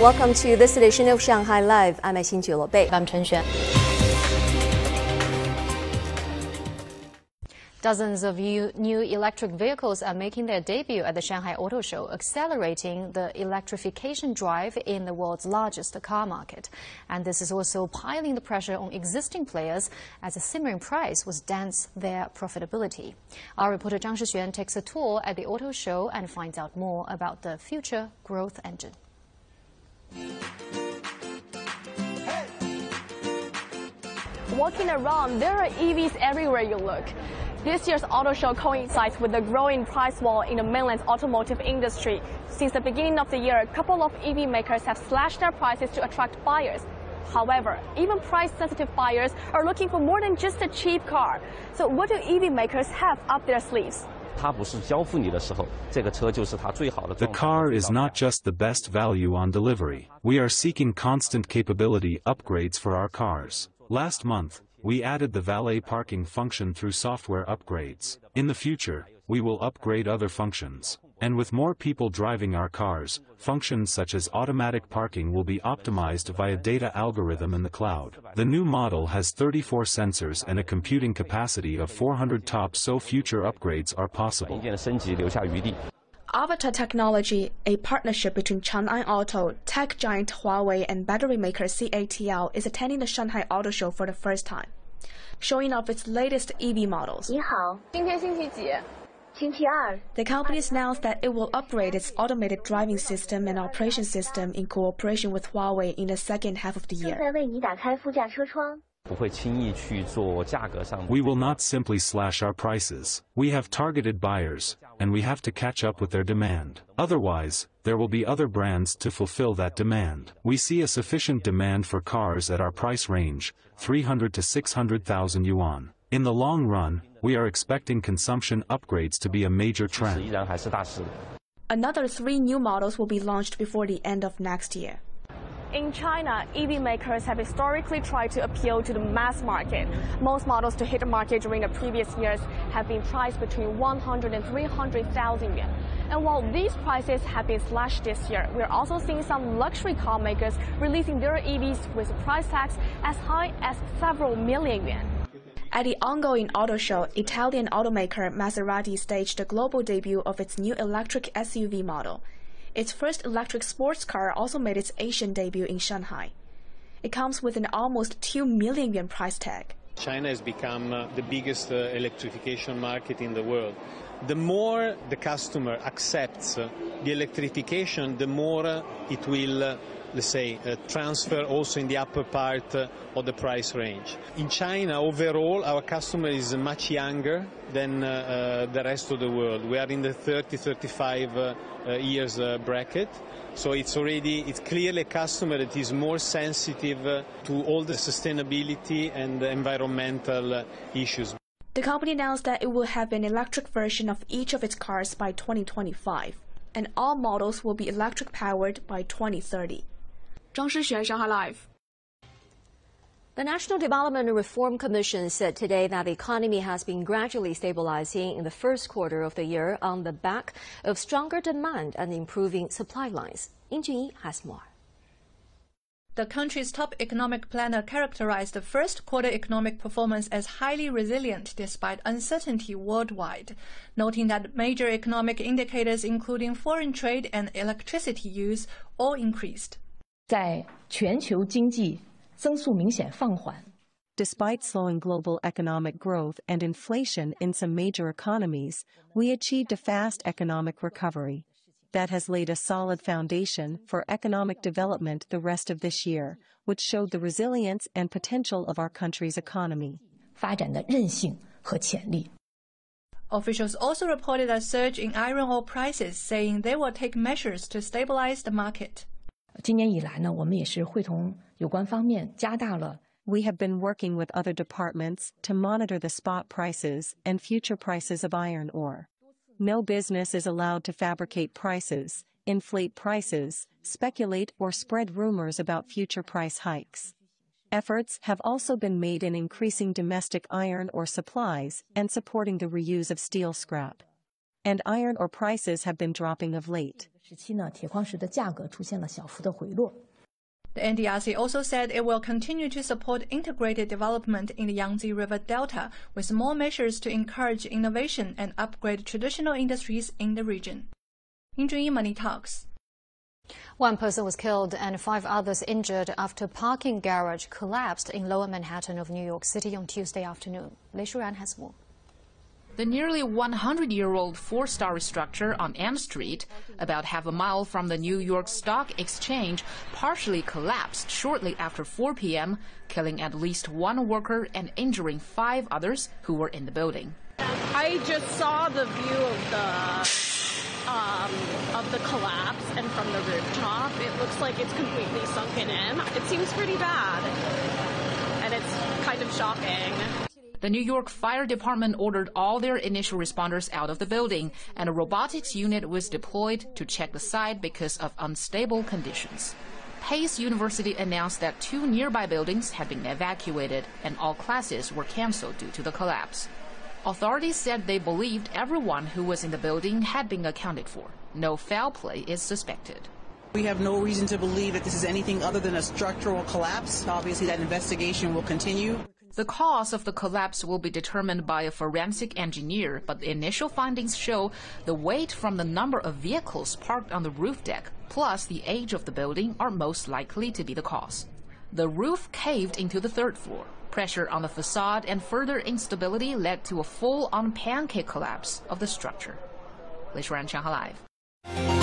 Welcome to this edition of Shanghai Live. I'm Xin Bei. I'm Chen Xuan. Dozens of new electric vehicles are making their debut at the Shanghai Auto Show, accelerating the electrification drive in the world's largest car market. And this is also piling the pressure on existing players as a simmering price was dents their profitability. Our reporter Zhang Shixuan takes a tour at the auto show and finds out more about the future growth engine. Walking around, there are EVs everywhere you look. This year's auto show coincides with the growing price war in the mainland's automotive industry. Since the beginning of the year, a couple of EV makers have slashed their prices to attract buyers. However, even price-sensitive buyers are looking for more than just a cheap car. So what do EV makers have up their sleeves? The car is not just the best value on delivery. We are seeking constant capability upgrades for our cars. Last month, we added the valet parking function through software upgrades. In the future, we will upgrade other functions. And with more people driving our cars, functions such as automatic parking will be optimized via data algorithm in the cloud. The new model has 34 sensors and a computing capacity of 400 TOPS so future upgrades are possible. Avatar Technology, a partnership between Chang'an Auto, tech giant Huawei, and battery maker CATL, is attending the Shanghai Auto Show for the first time, showing off its latest EV models. The company announced that it will upgrade its automated driving system and operation system in cooperation with Huawei in the second half of the year. We will not simply slash our prices. We have targeted buyers, and we have to catch up with their demand. Otherwise, there will be other brands to fulfill that demand. We see a sufficient demand for cars at our price range, 300 to 600,000 yuan. In the long run, we are expecting consumption upgrades to be a major trend. Another three new models will be launched before the end of next year. In China, EV makers have historically tried to appeal to the mass market. Most models to hit the market during the previous years have been priced between 100 and 300,000 yuan. And while these prices have been slashed this year, we're also seeing some luxury car makers releasing their EVs with price tags as high as several million yuan. At the ongoing auto show, Italian automaker Maserati staged the global debut of its new electric SUV model. Its first electric sports car also made its Asian debut in Shanghai. It comes with an almost 2 million yuan price tag. China has become uh, the biggest uh, electrification market in the world. The more the customer accepts uh, the electrification, the more it will let's say, uh, transfer also in the upper part uh, of the price range. In China, overall, our customer is much younger than uh, the rest of the world. We are in the 30, 35 years bracket. So it's already, it's clearly a customer that is more sensitive to all the sustainability and environmental issues. The company announced that it will have an electric version of each of its cars by 2025, and all models will be electric powered by 2030. 张诗旋，上海 Live。The National Development and Reform Commission said today that the economy has been gradually stabilizing in the first quarter of the year on the back of stronger demand and improving supply lines. In Junyi has more. The country's top economic planner characterized the first quarter economic performance as highly resilient despite uncertainty worldwide, noting that major economic indicators including foreign trade and electricity use all increased. 在全球经济增速明显放缓。Despite slowing global economic growth and inflation in some major economies, we achieved a fast economic recovery. That has laid a solid foundation for economic development the rest of this year, which showed the resilience and potential of our country's economy. 发展的韧性和潜力。Officials also reported a surge in iron ore prices, saying they will take measures to stabilize the market. 今年以来呢，我们也是会同有关方面加大了。We have been working with other departments to monitor the spot prices and future prices of iron ore. No business is allowed to fabricate prices, inflate prices, speculate or spread rumors about future price hikes. Efforts have also been made in increasing domestic iron ore supplies and supporting the reuse of steel scrap. and iron ore prices have been dropping of late. The NDRC also said it will continue to support integrated development in the Yangtze River Delta with more measures to encourage innovation and upgrade traditional industries in the region. In Junyi, Money Talks. One person was killed and five others injured after a parking garage collapsed in lower Manhattan of New York City on Tuesday afternoon. Lei Shuran has more. The nearly 100 year old four story structure on Ann Street, about half a mile from the New York Stock Exchange, partially collapsed shortly after 4 p.m., killing at least one worker and injuring five others who were in the building. I just saw the view of the um, of the collapse and from the rooftop. It looks like it's completely sunken in. It seems pretty bad, and it's kind of shocking. The New York Fire Department ordered all their initial responders out of the building, and a robotics unit was deployed to check the site because of unstable conditions. Pace University announced that two nearby buildings had been evacuated and all classes were canceled due to the collapse. Authorities said they believed everyone who was in the building had been accounted for. No foul play is suspected. We have no reason to believe that this is anything other than a structural collapse. Obviously, that investigation will continue. The cause of the collapse will be determined by a forensic engineer, but the initial findings show the weight from the number of vehicles parked on the roof deck, plus the age of the building, are most likely to be the cause. The roof caved into the third floor. Pressure on the facade and further instability led to a full-on pancake collapse of the structure. Shuran, Shanghai Live.